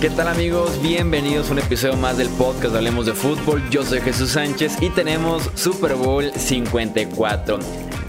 ¿Qué tal amigos? Bienvenidos a un episodio más del podcast Hablemos de Fútbol. Yo soy Jesús Sánchez y tenemos Super Bowl 54.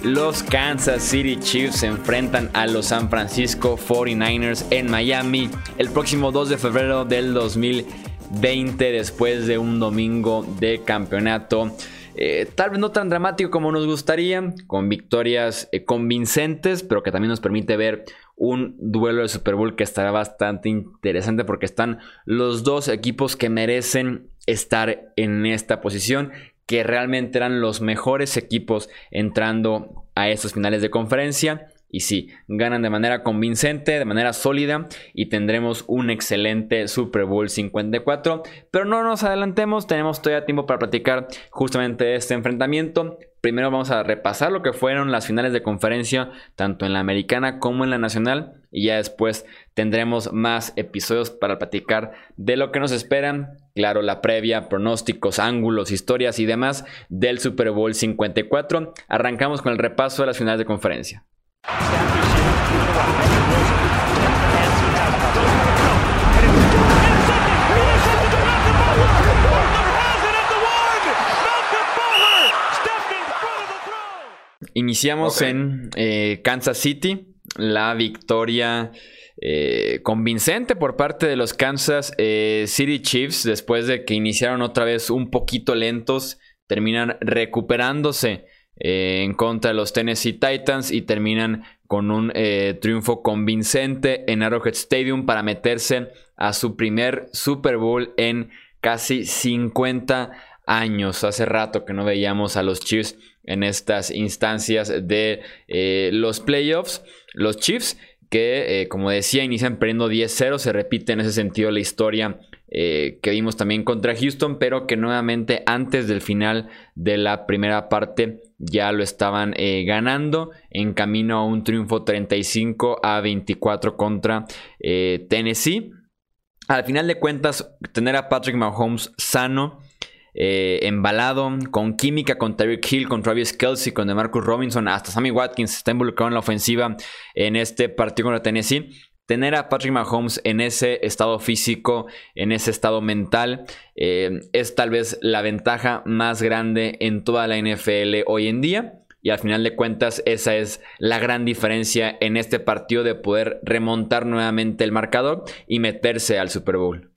Los Kansas City Chiefs se enfrentan a los San Francisco 49ers en Miami el próximo 2 de febrero del 2020 después de un domingo de campeonato. Eh, tal vez no tan dramático como nos gustaría, con victorias eh, convincentes, pero que también nos permite ver un duelo de Super Bowl que estará bastante interesante porque están los dos equipos que merecen estar en esta posición, que realmente eran los mejores equipos entrando a estos finales de conferencia. Y sí, ganan de manera convincente, de manera sólida y tendremos un excelente Super Bowl 54. Pero no nos adelantemos, tenemos todavía tiempo para platicar justamente este enfrentamiento. Primero vamos a repasar lo que fueron las finales de conferencia, tanto en la americana como en la nacional. Y ya después tendremos más episodios para platicar de lo que nos esperan. Claro, la previa, pronósticos, ángulos, historias y demás del Super Bowl 54. Arrancamos con el repaso de las finales de conferencia. Iniciamos en eh, Kansas City, la victoria eh, convincente por parte de los Kansas eh, City Chiefs después de que iniciaron otra vez un poquito lentos, terminan recuperándose en contra de los Tennessee Titans y terminan con un triunfo convincente en Arrowhead Stadium para meterse a su primer Super Bowl en casi 50 años. Hace rato que no veíamos a los Chiefs en estas instancias de eh, los playoffs. Los Chiefs, que eh, como decía, inician perdiendo 10-0, se repite en ese sentido la historia eh, que vimos también contra Houston, pero que nuevamente antes del final de la primera parte ya lo estaban ganando en camino a un triunfo 35 a 24 contra Tennessee. Al final de cuentas, tener a Patrick Mahomes sano eh, embalado, con química con Tyreek Hill, con Travis Kelsey, con DeMarcus Robinson, hasta Sammy Watkins está involucrado en la ofensiva en este partido contra Tennessee. Tener a Patrick Mahomes en ese estado físico, en ese estado mental, eh, es tal vez la ventaja más grande en toda la NFL hoy en día. Y al final de cuentas, esa es la gran diferencia en este partido de poder remontar nuevamente el marcador y meterse al Super Bowl.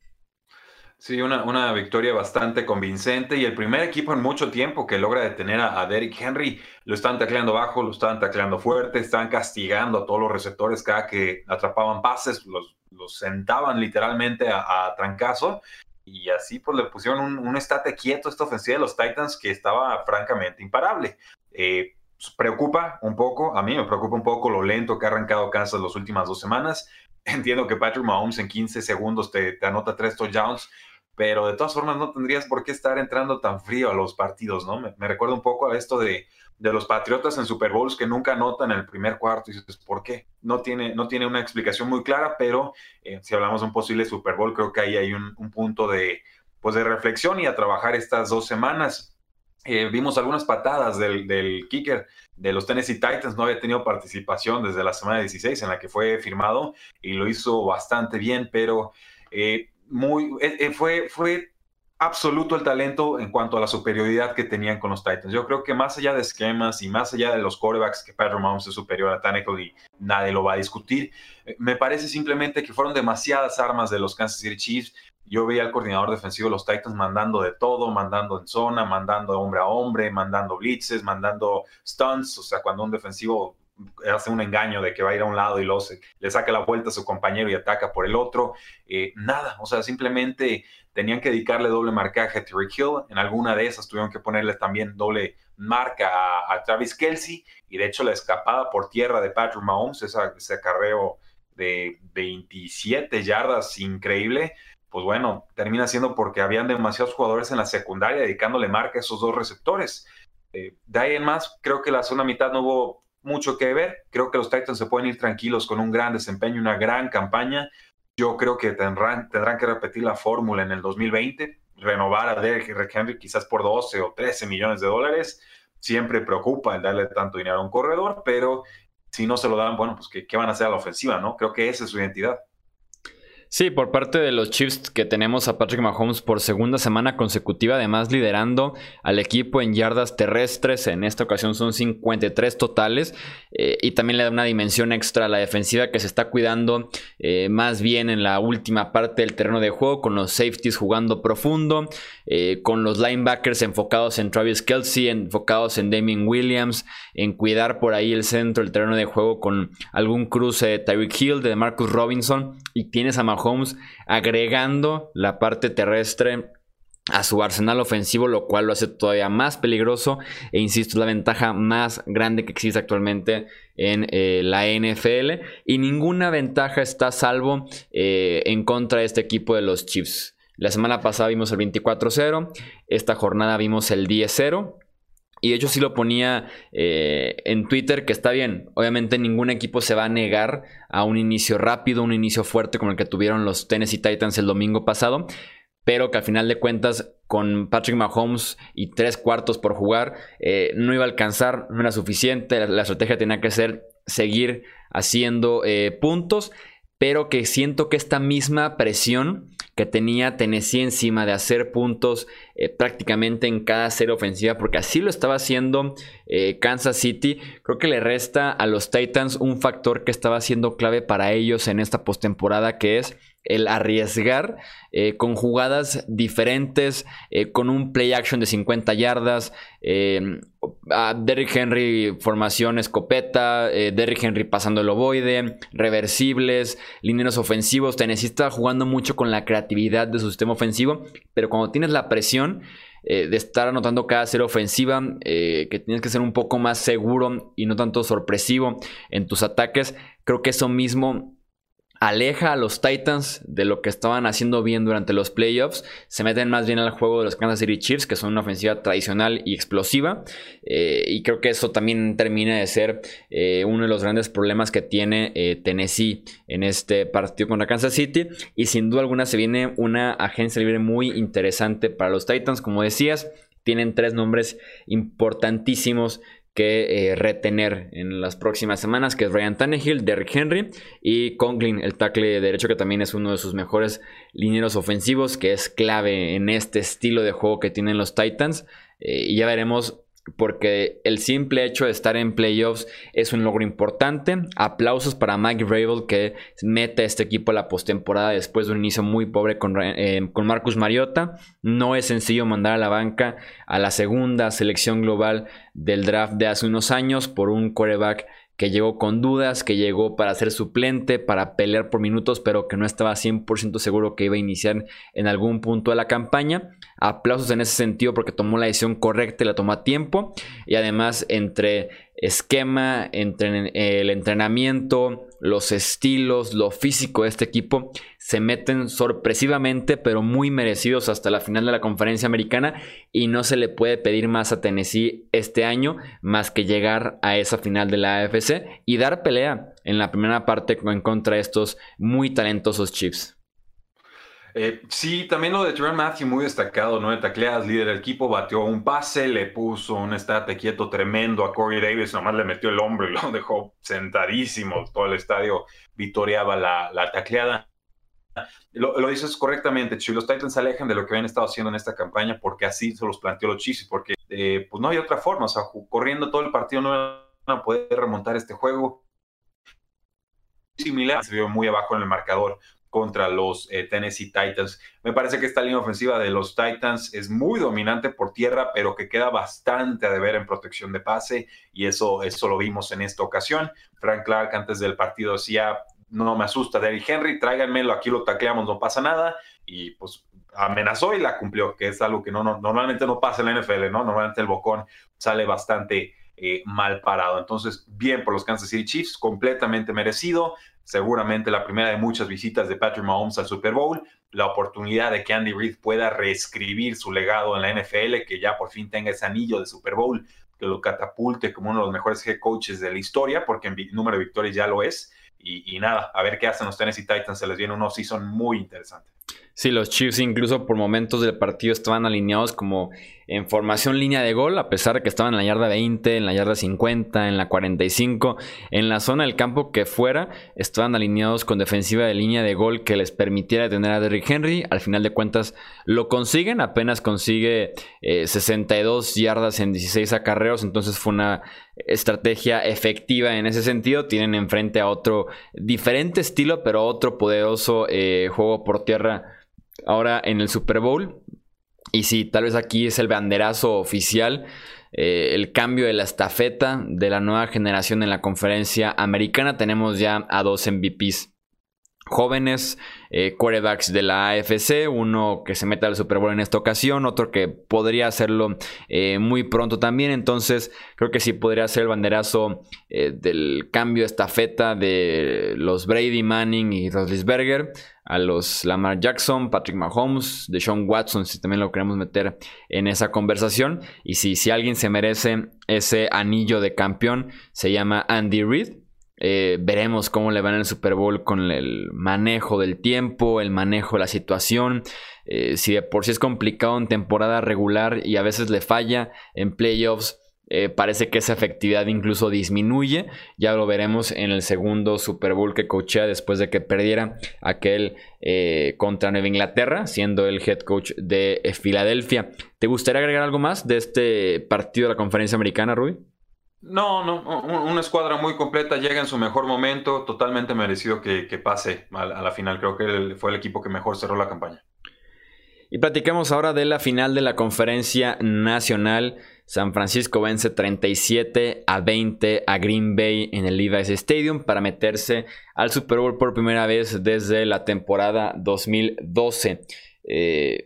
Sí, una, victoria bastante convincente y el primer equipo en mucho tiempo que logra detener a, Derrick Henry. Lo están tacleando bajo, lo están tacleando fuerte, están castigando a todos los receptores cada que atrapaban pases, los, los sentaban literalmente a, trancazo y así pues le pusieron un, estate quieto a esta ofensiva de los Titans que estaba francamente imparable. Eh, preocupa un poco, a mí me preocupa un poco lo lento que ha arrancado Kansas las últimas dos semanas. Entiendo que Patrick Mahomes en 15 segundos te, te anota tres touchdowns, pero de todas formas no tendrías por qué estar entrando tan frío a los partidos, ¿no? Me, recuerda un poco a esto de, de, los Patriotas en Super Bowls que nunca anotan el primer cuarto y dices, ¿por qué? No tiene, no tiene una explicación muy clara, pero eh, si hablamos de un posible Super Bowl, creo que ahí hay un, punto de, pues de reflexión y a trabajar estas dos semanas. Eh, vimos algunas patadas del, del, kicker de los Tennessee Titans, no había tenido participación desde la semana 16 en la que fue firmado y lo hizo bastante bien, pero... Eh, muy, eh, eh, fue, fue absoluto el talento en cuanto a la superioridad que tenían con los Titans. Yo creo que más allá de esquemas y más allá de los quarterbacks, que Patrick Mahomes es superior a Tannehill y nadie lo va a discutir, eh, me parece simplemente que fueron demasiadas armas de los Kansas City Chiefs. Yo veía al coordinador defensivo de los Titans mandando de todo, mandando en zona, mandando hombre a hombre, mandando blitzes, mandando stunts. O sea, cuando un defensivo hace un engaño de que va a ir a un lado y luego le saca la vuelta a su compañero y ataca por el otro. Eh, nada, o sea, simplemente tenían que dedicarle doble marcaje a Terry Hill. En alguna de esas tuvieron que ponerle también doble marca a, Travis Kelsey. Y de hecho, la escapada por tierra de Patrick Mahomes, ese acarreo de 27 yardas increíble, pues bueno, termina siendo porque habían demasiados jugadores en la secundaria dedicándole marca a esos dos receptores. Eh, de ahí en más, creo que la segunda mitad no hubo mucho que ver. Creo que los Titans se pueden ir tranquilos con un gran desempeño, una gran campaña. Yo creo que tendrán, tendrán que repetir la fórmula en el 2020, renovar a Derek Henry quizás por 12 o 13 millones de dólares. Siempre preocupa el darle tanto dinero a un corredor, pero si no se lo dan, bueno, pues ¿qué, qué van a hacer a la ofensiva? no Creo que esa es su identidad. Sí, por parte de los Chiefs que tenemos a Patrick Mahomes por segunda semana consecutiva, además liderando al equipo en yardas terrestres, en esta ocasión son 53 totales, eh, y también le da una dimensión extra a la defensiva que se está cuidando eh, más bien en la última parte del terreno de juego, con los safeties jugando profundo, eh, con los linebackers enfocados en Travis Kelsey, enfocados en Damien Williams, en cuidar por ahí el centro, el terreno de juego con algún cruce de Tyreek Hill, de Marcus Robinson, y tienes a Mahomes Holmes agregando la parte terrestre a su arsenal ofensivo, lo cual lo hace todavía más peligroso. E insisto, es la ventaja más grande que existe actualmente en eh, la NFL. Y ninguna ventaja está salvo eh, en contra de este equipo de los Chiefs. La semana pasada vimos el 24-0, esta jornada vimos el 10-0. Y de hecho sí lo ponía eh, en Twitter que está bien. Obviamente ningún equipo se va a negar a un inicio rápido, un inicio fuerte como el que tuvieron los Tennessee Titans el domingo pasado. Pero que al final de cuentas con Patrick Mahomes y tres cuartos por jugar eh, no iba a alcanzar, no era suficiente. La, estrategia tenía que ser seguir haciendo eh, puntos. Pero que siento que esta misma presión que tenía Tennessee encima de hacer puntos eh, prácticamente en cada serie ofensiva, porque así lo estaba haciendo eh, Kansas City. Creo que le resta a los Titans un factor que estaba siendo clave para ellos en esta postemporada, que es el arriesgar eh, con jugadas diferentes, eh, con un play action de 50 yardas, eh, a Derrick Henry formación escopeta, Derrick Henry pasando el ovoide, reversibles, lineros ofensivos. Tennessee está jugando mucho con la creatividad de su sistema ofensivo, pero cuando tienes la presión de estar anotando cada serie ofensiva, que tienes que ser un poco más seguro y no tanto sorpresivo en tus ataques, creo que eso mismo aleja a los Titans de lo que estaban haciendo bien durante los playoffs. Se meten más bien al juego de los Kansas City Chiefs, que son una ofensiva tradicional y explosiva. Eh, y creo que eso también termina de ser eh, uno de los grandes problemas que tiene eh, Tennessee en este partido contra Kansas City. Y sin duda alguna se viene una agencia libre muy interesante para los Titans. Como decías, tienen tres nombres importantísimos que eh, retener en las próximas semanas, que es Ryan Tannehill, Derrick Henry y Conklin, el tackle derecho, que también es uno de sus mejores lineros ofensivos, que es clave en este estilo de juego que tienen los Titans. Eh, y ya veremos porque el simple hecho de estar en playoffs es un logro importante. Aplausos para Mike Rabel que mete a este equipo a la postemporada después de un inicio muy pobre con, eh, con, Marcus Mariota. No es sencillo mandar a la banca a la segunda selección global del draft de hace unos años por un quarterback que llegó con dudas, que llegó para ser suplente, para pelear por minutos, pero que no estaba 100% seguro que iba a iniciar en algún punto de la campaña. Aplausos en ese sentido porque tomó la decisión correcta y la tomó a tiempo. Y además entre esquema, entre el entrenamiento, los estilos, lo físico de este equipo, se meten sorpresivamente, pero muy merecidos hasta la final de la conferencia americana. Y no se le puede pedir más a Tennessee este año, más que llegar a esa final de la AFC y dar pelea en la primera parte en contra de estos muy talentosos Chiefs. Eh, sí, también lo de Trent Matthew muy destacado, ¿no? De tacleadas, líder del equipo, batió un pase, le puso un estate quieto tremendo a Corey Davis, nomás le metió el hombro y lo dejó sentadísimo. Todo el estadio vitoreaba la, la tacleada. Lo, dices correctamente, Chi. Los Titans se alejan de lo que habían estado haciendo en esta campaña porque así se los planteó los Chiefs, porque eh, pues no hay otra forma. O sea, corriendo todo el partido no van a poder remontar este juego. Similar, se vio muy abajo en el marcador contra los eh, Tennessee Titans. Me parece que esta línea ofensiva de los Titans es muy dominante por tierra, pero que queda bastante a deber en protección de pase y eso, eso lo vimos en esta ocasión. Frank Clark antes del partido decía, no me asusta Derrick Henry, tráiganmelo, aquí lo tacleamos, no pasa nada y pues amenazó y la cumplió, que es algo que no, normalmente no pasa en la NFL, ¿no? Normalmente el bocón sale bastante eh, mal parado. Entonces, bien por los Kansas City Chiefs, completamente merecido seguramente la primera de muchas visitas de Patrick Mahomes al Super Bowl, la oportunidad de que Andy Reid pueda reescribir su legado en la NFL, que ya por fin tenga ese anillo de Super Bowl, que lo catapulte como uno de los mejores head coaches de la historia, porque en número de victorias ya lo es. Y, nada, a ver qué hacen los Tennessee Titans, se les viene un off-season muy interesante. Sí, los Chiefs incluso por momentos del partido estaban alineados como en formación línea de gol, a pesar de que estaban en la yarda 20, en la yarda 50, en la 45, en la zona del campo que fuera, estaban alineados con defensiva de línea de gol que les permitiera detener a Derrick Henry. Al final de cuentas lo consiguen, apenas consigue 62 eh, yardas en 16 acarreos, entonces fue una estrategia efectiva en ese sentido. Tienen enfrente a otro diferente estilo, pero otro poderoso eh, juego por tierra ahora en el Super Bowl. Y sí, tal vez aquí es el banderazo oficial, eh, el cambio de la estafeta de la nueva generación en la conferencia americana. Tenemos ya a dos MVPs jóvenes, eh, quarterbacks de la AFC, uno que se mete al Super Bowl en esta ocasión, otro que podría hacerlo eh, muy pronto también, entonces creo que sí podría ser el banderazo del cambio estafeta de los Brady, Manning y Roethlisberger a los Lamar Jackson, Patrick Mahomes, Deshaun Watson, si también lo queremos meter en esa conversación. Y si, si alguien se merece ese anillo de campeón, se llama Andy Reid. Eh, veremos cómo le va en el Super Bowl con el manejo del tiempo, el manejo de la situación. Eh, si de por sí es complicado en temporada regular y a veces le falla en playoffs, eh, parece que esa efectividad incluso disminuye. Ya lo veremos en el segundo Super Bowl que coachea después de que perdiera aquel eh, contra Nueva Inglaterra, siendo el head coach de Filadelfia. ¿Te gustaría agregar algo más de este partido de la conferencia americana, Rui? No, no, una escuadra muy completa, llega en su mejor momento, totalmente merecido que, pase a, la final. Creo que fue el equipo que mejor cerró la campaña. Y platicamos ahora de la final de la conferencia nacional. San Francisco vence 37 a 20 a Green Bay en el Levi's Stadium para meterse al Super Bowl por primera vez desde la temporada 2012. Eh,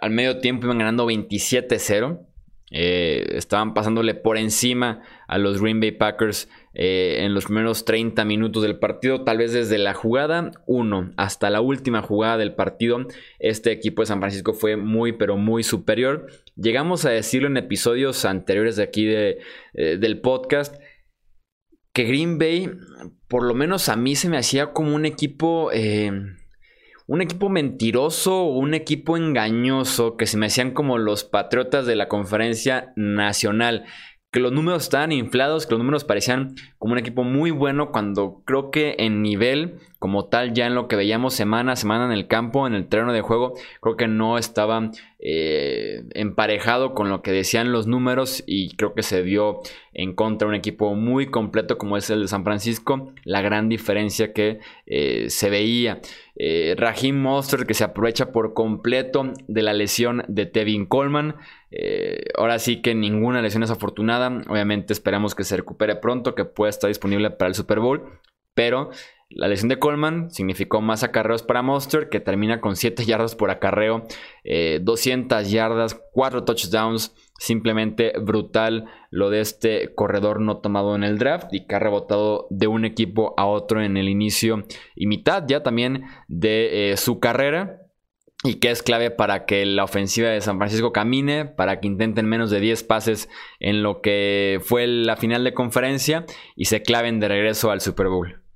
al medio tiempo iban ganando 27-0. Eh, estaban pasándole por encima a los Green Bay Packers eh, en los primeros 30 minutos del partido, tal vez desde la jugada 1 hasta la última jugada del partido, este equipo de San Francisco fue muy pero muy superior. Llegamos a decirlo en episodios anteriores de aquí de, eh, del podcast, que Green Bay, por lo menos a mí se me hacía como un equipo un equipo mentiroso o un equipo engañoso que se me hacían como los patriotas de la conferencia nacional. Que los números estaban inflados, que los números parecían como un equipo muy bueno cuando creo que en nivel como tal ya en lo que veíamos semana a semana en el campo, en el terreno de juego, creo que no estaba eh, emparejado con lo que decían los números y creo que se dio en contra un equipo muy completo como es el de San Francisco, la gran diferencia que eh, se veía. Eh, Raheem Monster que se aprovecha por completo de la lesión de Tevin Coleman. Eh, ahora sí que ninguna lesión es afortunada. Obviamente esperamos que se recupere pronto, que pueda estar disponible para el Super Bowl. Pero la lesión de Coleman significó más acarreos para Monster, que termina con 7 yardas por acarreo, 200 eh, yardas, 4 touchdowns. Simplemente brutal lo de este corredor no tomado en el draft y que ha rebotado de un equipo a otro en el inicio y mitad ya también de eh, su carrera y que es clave para que la ofensiva de San Francisco camine, para que intenten menos de 10 pases en lo que fue la final de conferencia y se claven de regreso al Super Bowl.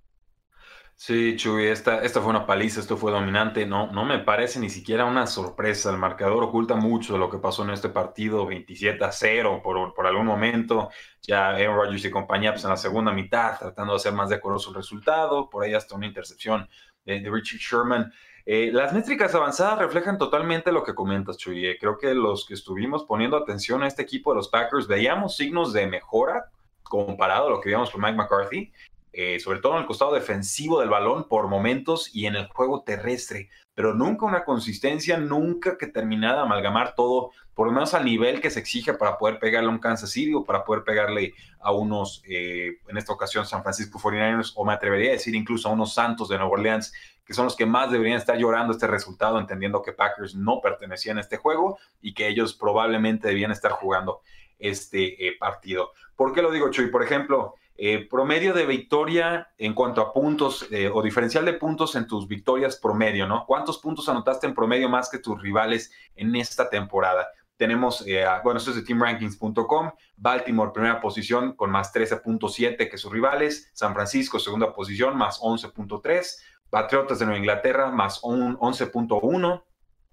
Sí, Chuy, esta, esta fue una paliza, esto fue dominante. No, no me parece ni siquiera una sorpresa. El marcador oculta mucho de lo que pasó en este partido, 27 a 0 por, por algún momento. Ya Aaron Rodgers y compañía pues, en la segunda mitad tratando de hacer más decoroso el resultado. Por ahí hasta una intercepción de, Richard Sherman. Eh, las métricas avanzadas reflejan totalmente lo que comentas, Chuy. Eh, creo que los que estuvimos poniendo atención a este equipo de los Packers veíamos signos de mejora comparado a lo que veíamos con Mike McCarthy. Eh, sobre todo en el costado defensivo del balón por momentos y en el juego terrestre, pero nunca una consistencia, nunca que terminara de amalgamar todo, por lo menos al nivel que se exige para poder pegarle a un Kansas City o para poder pegarle a unos, eh, en esta ocasión, San Francisco 49ers, o me atrevería a decir incluso a unos Santos de Nueva Orleans, que son los que más deberían estar llorando este resultado, entendiendo que Packers no pertenecían a este juego y que ellos probablemente debían estar jugando este eh, partido. ¿Por qué lo digo, Chuy? Por ejemplo, eh, promedio de victoria en cuanto a puntos eh, o diferencial de puntos en tus victorias promedio, ¿no? ¿Cuántos puntos anotaste en promedio más que tus rivales en esta temporada? Tenemos, eh, bueno, esto es de teamrankings.com, Baltimore primera posición con más 13.7 que sus rivales, San Francisco segunda posición más 11.3, Patriotas de Nueva Inglaterra más un 11.1.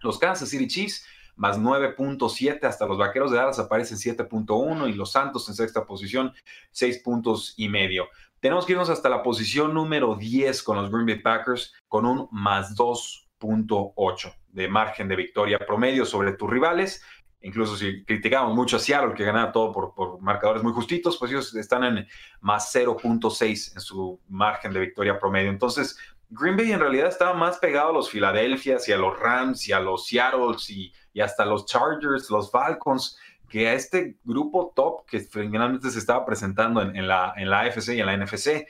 Los Kansas City Chiefs más 9.7. Hasta los Vaqueros de Dallas aparecen 7.1 y los Santos en sexta posición 6 puntos y medio. Tenemos que irnos hasta la posición número 10 con los Green Bay Packers con un más 2.8 de margen de victoria promedio sobre tus rivales. Incluso si criticamos mucho a Seattle, que gana todo por, por, marcadores muy justitos, pues ellos están en más 0.6 en su margen de victoria promedio. Entonces, Green Bay en realidad estaba más pegado a los Philadelphia y a los Rams y a los Seattle y, y hasta los Chargers, los Falcons, que a este grupo top que finalmente se estaba presentando en, la, en la AFC y en la NFC.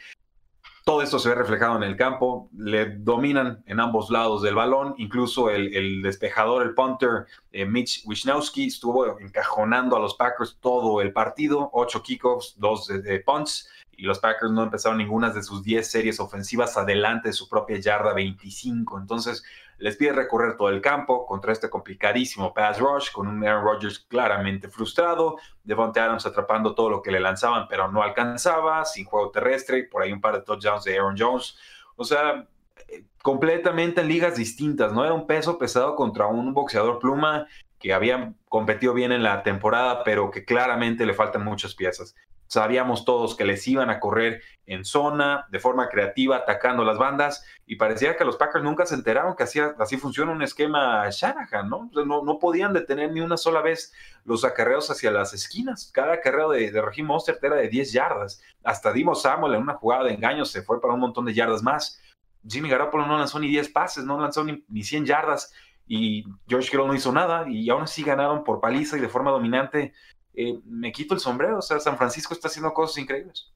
Todo esto se ve reflejado en el campo, le dominan en ambos lados del balón, incluso el, despejador, el punter, eh, Mitch Wisnowski, estuvo encajonando a los Packers todo el partido, ocho kickoffs, dos punts, y los Packers no empezaron ninguna de sus 10 series ofensivas adelante de su propia yarda 25. Entonces, les pide recorrer todo el campo contra este complicadísimo pass rush con un Aaron Rodgers claramente frustrado, Devontae Adams atrapando todo lo que le lanzaban, pero no alcanzaba, sin juego terrestre, por ahí un par de touchdowns de Aaron Jones. O sea, completamente en ligas distintas, ¿no? Era un peso pesado contra un boxeador pluma que había competido bien en la temporada, pero que claramente le faltan muchas piezas. Sabíamos todos que les iban a correr en zona, de forma creativa, atacando las bandas, y parecía que los Packers nunca se enteraron que así, así funciona un esquema Shanahan, ¿no? ¿no? podían detener ni una sola vez los acarreos hacia las esquinas. Cada acarreo de, de Mostert era de 10 yardas. Hasta Dimo Samuel en una jugada de engaño se fue para un montón de yardas más. Jimmy Garoppolo no lanzó ni 10 pases, no lanzó ni, ni 100 yardas, y George Kittle no hizo nada, y aún así ganaron por paliza y de forma dominante eh, me quito el sombrero. O sea, San Francisco está haciendo cosas increíbles.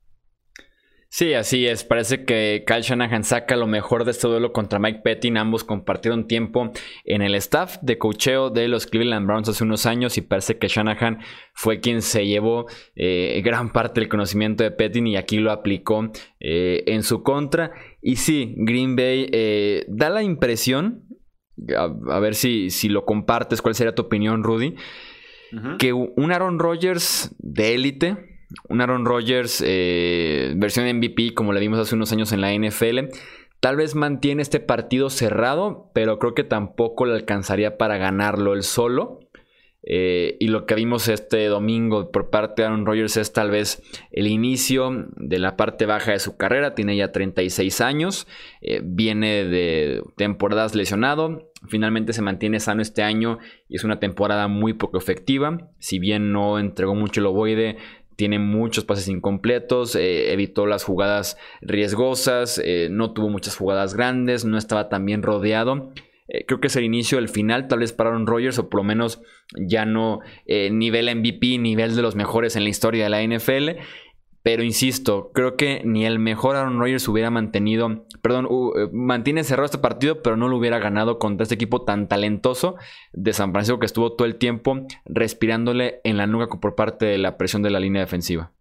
Sí, así es. Parece que Kyle Shanahan saca lo mejor de este duelo contra Mike Pettin. Ambos compartieron tiempo en el staff de cocheo de los Cleveland Browns hace unos años y parece que Shanahan fue quien se llevó eh, gran parte del conocimiento de Pettin y aquí lo aplicó eh, en su contra. Y sí, Green Bay da la impresión, a, ver si, si lo compartes, cuál sería tu opinión, Rudy que un Aaron Rodgers de élite, un Aaron Rodgers eh, versión MVP como le vimos hace unos años en la NFL, tal vez mantiene este partido cerrado, pero creo que tampoco le alcanzaría para ganarlo él solo. Eh, y lo que vimos este domingo por parte de Aaron Rodgers es tal vez el inicio de la parte baja de su carrera. Tiene ya 36 años, eh, viene de temporadas lesionado. Finalmente se mantiene sano este año y es una temporada muy poco efectiva. Si bien no entregó mucho el ovoide, tiene muchos pases incompletos, eh, evitó las jugadas riesgosas, no tuvo muchas jugadas grandes, no estaba tan bien rodeado. Eh, creo que es el inicio del final, tal vez para Aaron Rodgers, o por lo menos ya no eh, nivel MVP, nivel de los mejores en la historia de la NFL. Pero insisto, creo que ni el mejor Aaron Rodgers hubiera mantenido, perdón, eh, mantiene cerrado este partido, pero no lo hubiera ganado contra este equipo tan talentoso de San Francisco que estuvo todo el tiempo respirándole en la nuca por parte de la presión de la línea defensiva.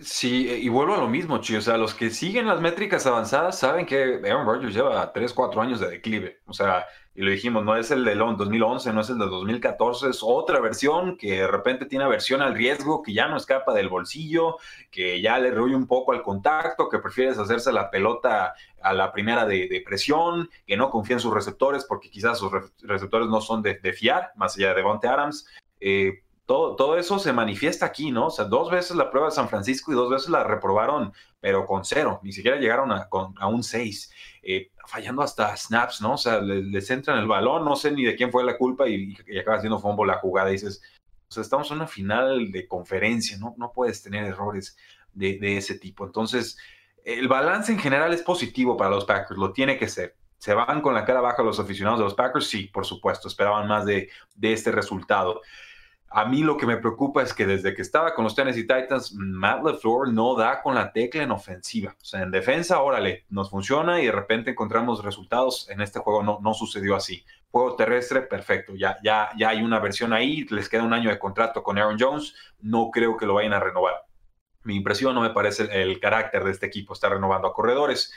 Sí, y vuelvo a lo mismo, Chi. O sea, los que siguen las métricas avanzadas saben que Aaron Rodgers lleva 3, 4 años de declive. O sea, y lo dijimos, no es el del 2011, no es el de 2014, es otra versión que de repente tiene aversión al riesgo, que ya no escapa del bolsillo, que ya le ruye un poco al contacto, que prefiere hacerse la pelota a la primera de, presión, que no confía en sus receptores porque quizás sus receptores no son de, fiar, más allá de Devonte Adams. Eh, todo, eso se manifiesta aquí, ¿no? O sea, dos veces la prueba de San Francisco y dos veces la reprobaron, pero con cero, ni siquiera llegaron a, un seis, eh, fallando hasta snaps, ¿no? O sea, les, entra en el balón, no sé ni de quién fue la culpa y, acaba haciendo fumble la jugada y dices, o sea, estamos en una final de conferencia, ¿no? No puedes tener errores de, ese tipo. Entonces, el balance en general es positivo para los Packers, lo tiene que ser. ¿Se van con la cara baja los aficionados de los Packers? Sí, por supuesto, esperaban más de, de este resultado. A mí lo que me preocupa es que desde que estaba con los Tennessee Titans, Matt LeFleur no da con la tecla en ofensiva. O sea, en defensa, órale, nos funciona y de repente encontramos resultados. En este juego no, no sucedió así. Juego terrestre, perfecto. Ya, ya, ya hay una versión ahí. Les queda un año de contrato con Aaron Jones. No creo que lo vayan a renovar. Mi impresión no me parece el carácter de este equipo. Está renovando a corredores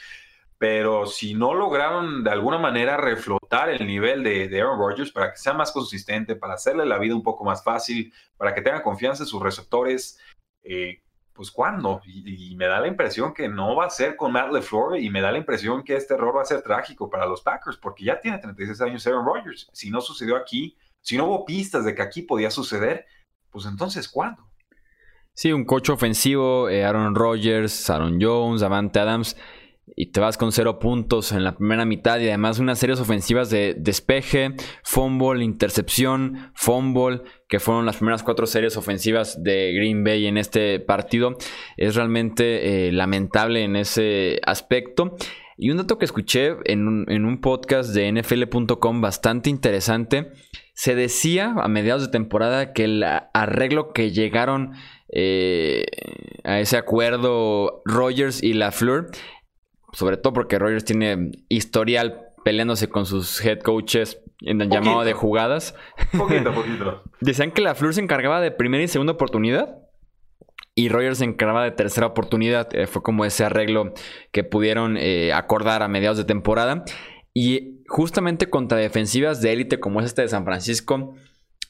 pero si no lograron de alguna manera reflotar el nivel de, Aaron Rodgers para que sea más consistente, para hacerle la vida un poco más fácil, para que tenga confianza en sus receptores, eh, pues ¿cuándo? Y, me da la impresión que no va a ser con Matt LeFleur y me da la impresión que este error va a ser trágico para los Packers porque ya tiene 36 años Aaron Rodgers. Si no sucedió aquí, si no hubo pistas de que aquí podía suceder, pues entonces ¿cuándo? Sí, un coche ofensivo, eh, Aaron Rodgers, Aaron Jones, Avante Adams y te vas con cero puntos en la primera mitad y además unas series ofensivas de despeje, fumble, intercepción, fumble, que fueron las primeras cuatro series ofensivas de Green Bay en este partido. Es realmente eh, lamentable en ese aspecto. Y un dato que escuché en un, podcast de NFL.com bastante interesante, se decía a mediados de temporada que el arreglo que llegaron eh, a ese acuerdo Rogers y LaFleur sobre todo porque Rogers tiene historial peleándose con sus head coaches en el llamado de jugadas. Poquito, poquito. Decían que la Fleur se encargaba de primera y segunda oportunidad. Y Rogers se encargaba de tercera oportunidad. Eh, fue como ese arreglo que pudieron eh, acordar a mediados de temporada. Y justamente contra defensivas de élite como es esta de San Francisco,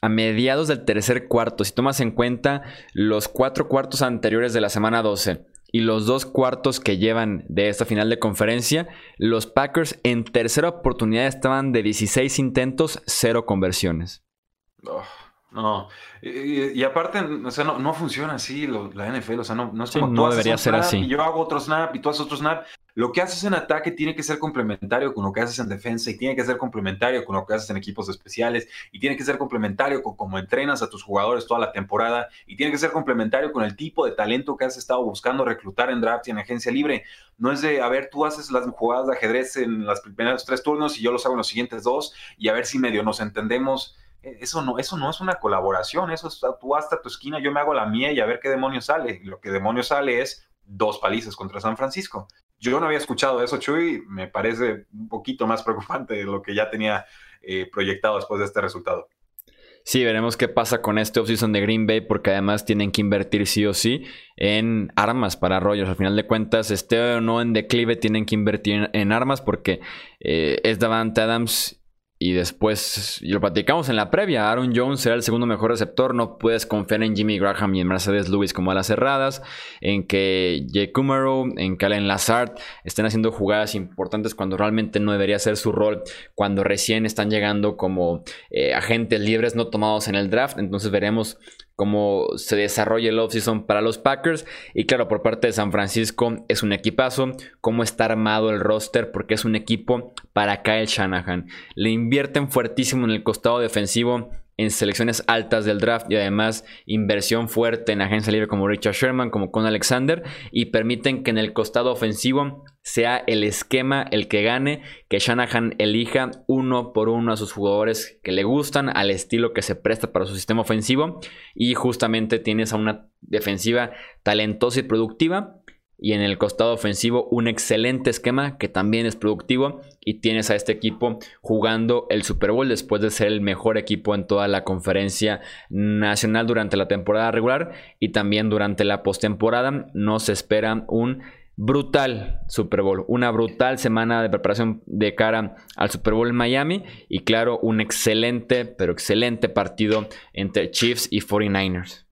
a mediados del tercer cuarto, si tomas en cuenta los cuatro cuartos anteriores de la semana 12, y los dos cuartos que llevan de esta final de conferencia, los Packers en tercera oportunidad estaban de 16 intentos, cero conversiones. No, y, aparte, o sea, no, funciona así la NFL, o sea, no, es como no debería ser así. Y yo hago otro snap y tú haces otro snap. Lo que haces en ataque tiene que ser complementario con lo que haces en defensa y tiene que ser complementario con lo que haces en equipos especiales y tiene que ser complementario con cómo entrenas a tus jugadores toda la temporada y tiene que ser complementario con el tipo de talento que has estado buscando reclutar en draft y en agencia libre. No es de, a ver, tú haces las jugadas de ajedrez en los primeros tres turnos y yo los hago en los siguientes dos y a ver si medio nos entendemos eso no, eso no es una colaboración, eso es tú hasta tu esquina, yo me hago la mía y a ver qué demonio sale. Lo que demonio sale es dos palizas contra San Francisco. Yo no había escuchado eso, Chuy, me parece un poquito más preocupante de lo que ya tenía eh, proyectado después de este resultado. Sí, veremos qué pasa con este offseason de Green Bay, porque además tienen que invertir sí o sí en armas para Rogers. Al final de cuentas, esté o no en declive, tienen que invertir en, armas porque eh, es Davante Adams y después, y lo platicamos en la previa, Aaron Jones será el segundo mejor receptor. No puedes confiar en Jimmy Graham y en Mercedes Lewis como a las cerradas. En que Jay Kumaro, en que Allen Lazard estén haciendo jugadas importantes cuando realmente no debería ser su rol. Cuando recién están llegando como eh, agentes libres no tomados en el draft. Entonces veremos cómo se desarrolla el offseason para los Packers. Y claro, por parte de San Francisco es un equipazo. Cómo está armado el roster, porque es un equipo para Kyle Shanahan. Le invierten fuertísimo en el costado defensivo en selecciones altas del draft y además inversión fuerte en agencia libre como Richard Sherman, como con Alexander y permiten que en el costado ofensivo sea el esquema el que gane, que Shanahan elija uno por uno a sus jugadores que le gustan, al estilo que se presta para su sistema ofensivo y justamente tienes a una defensiva talentosa y productiva y en el costado ofensivo un excelente esquema que también es productivo y tienes a este equipo jugando el Super Bowl después de ser el mejor equipo en toda la conferencia nacional durante la temporada regular y también durante la postemporada nos espera un brutal Super Bowl, una brutal semana de preparación de cara al Super Bowl en Miami y claro, un excelente, pero excelente partido entre Chiefs y 49ers.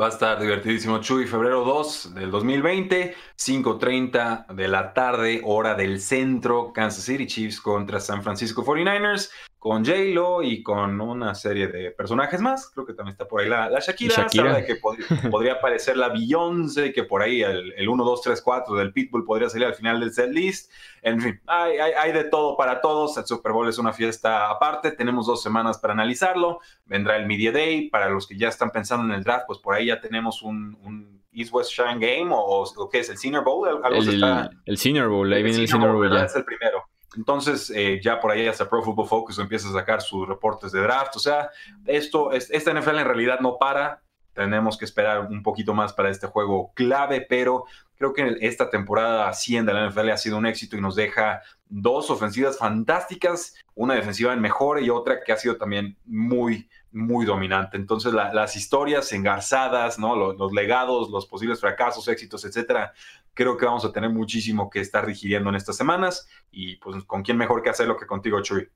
Va a estar divertidísimo, Chuy. Febrero 2 del 2020, 5.30 de la tarde, hora del centro, Kansas City Chiefs contra San Francisco 49ers con J-Lo y con una serie de personajes más. Creo que también está por ahí la, Shakira. Shakira. que podría, aparecer la Beyoncé, que por ahí el, 1, 2, 3, 4 del Pitbull podría salir al final del set list. En fin, hay, hay, de todo para todos. El Super Bowl es una fiesta aparte. Tenemos dos semanas para analizarlo. Vendrá el Media Day. Para los que ya están pensando en el draft, pues por ahí ya tenemos un, East West Shine Game o, o, qué es el Senior Bowl. el, Senior Bowl, ahí viene el Senior Bowl. ya. Es el primero. Entonces, eh, ya por ahí hasta Pro Football Focus empieza a sacar sus reportes de draft. O sea, esto, esta NFL en realidad no para. Tenemos que esperar un poquito más para este juego clave, pero creo que esta temporada 100 de la NFL ha sido un éxito y nos deja dos ofensivas fantásticas, una defensiva en mejor y otra que ha sido también muy, muy dominante. Entonces, las historias engarzadas, ¿no? Los, legados, los posibles fracasos, éxitos, etcétera, creo que vamos a tener muchísimo que estar digiriendo en estas semanas. Y pues, ¿con quién mejor que hacerlo que contigo, Chuy?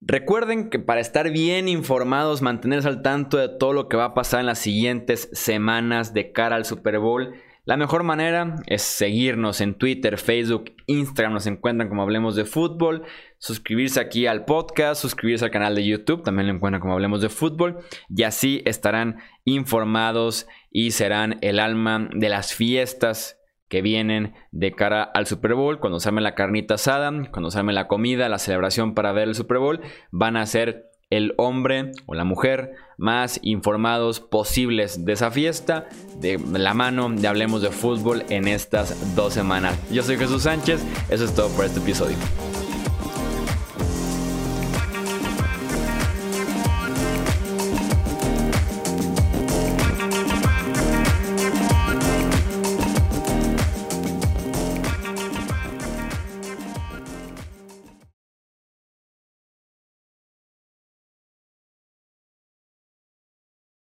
Recuerden que para estar bien informados, mantenerse al tanto de todo lo que va a pasar en las siguientes semanas de cara al Super Bowl, la mejor manera es seguirnos en Twitter, Facebook, Instagram, nos encuentran como Hablemos de Fútbol, suscribirse aquí al podcast, suscribirse al canal de YouTube, también lo encuentran como Hablemos de Fútbol, y así estarán informados y serán el alma de las fiestas que vienen de cara al Super Bowl, cuando se arme la carnita asada, cuando se arme la comida, la celebración para ver el Super Bowl, van a ser el hombre o la mujer más informados posibles de esa fiesta, de la mano de Hablemos de Fútbol en estas dos semanas. Yo soy Jesús Sánchez, eso es todo por este episodio.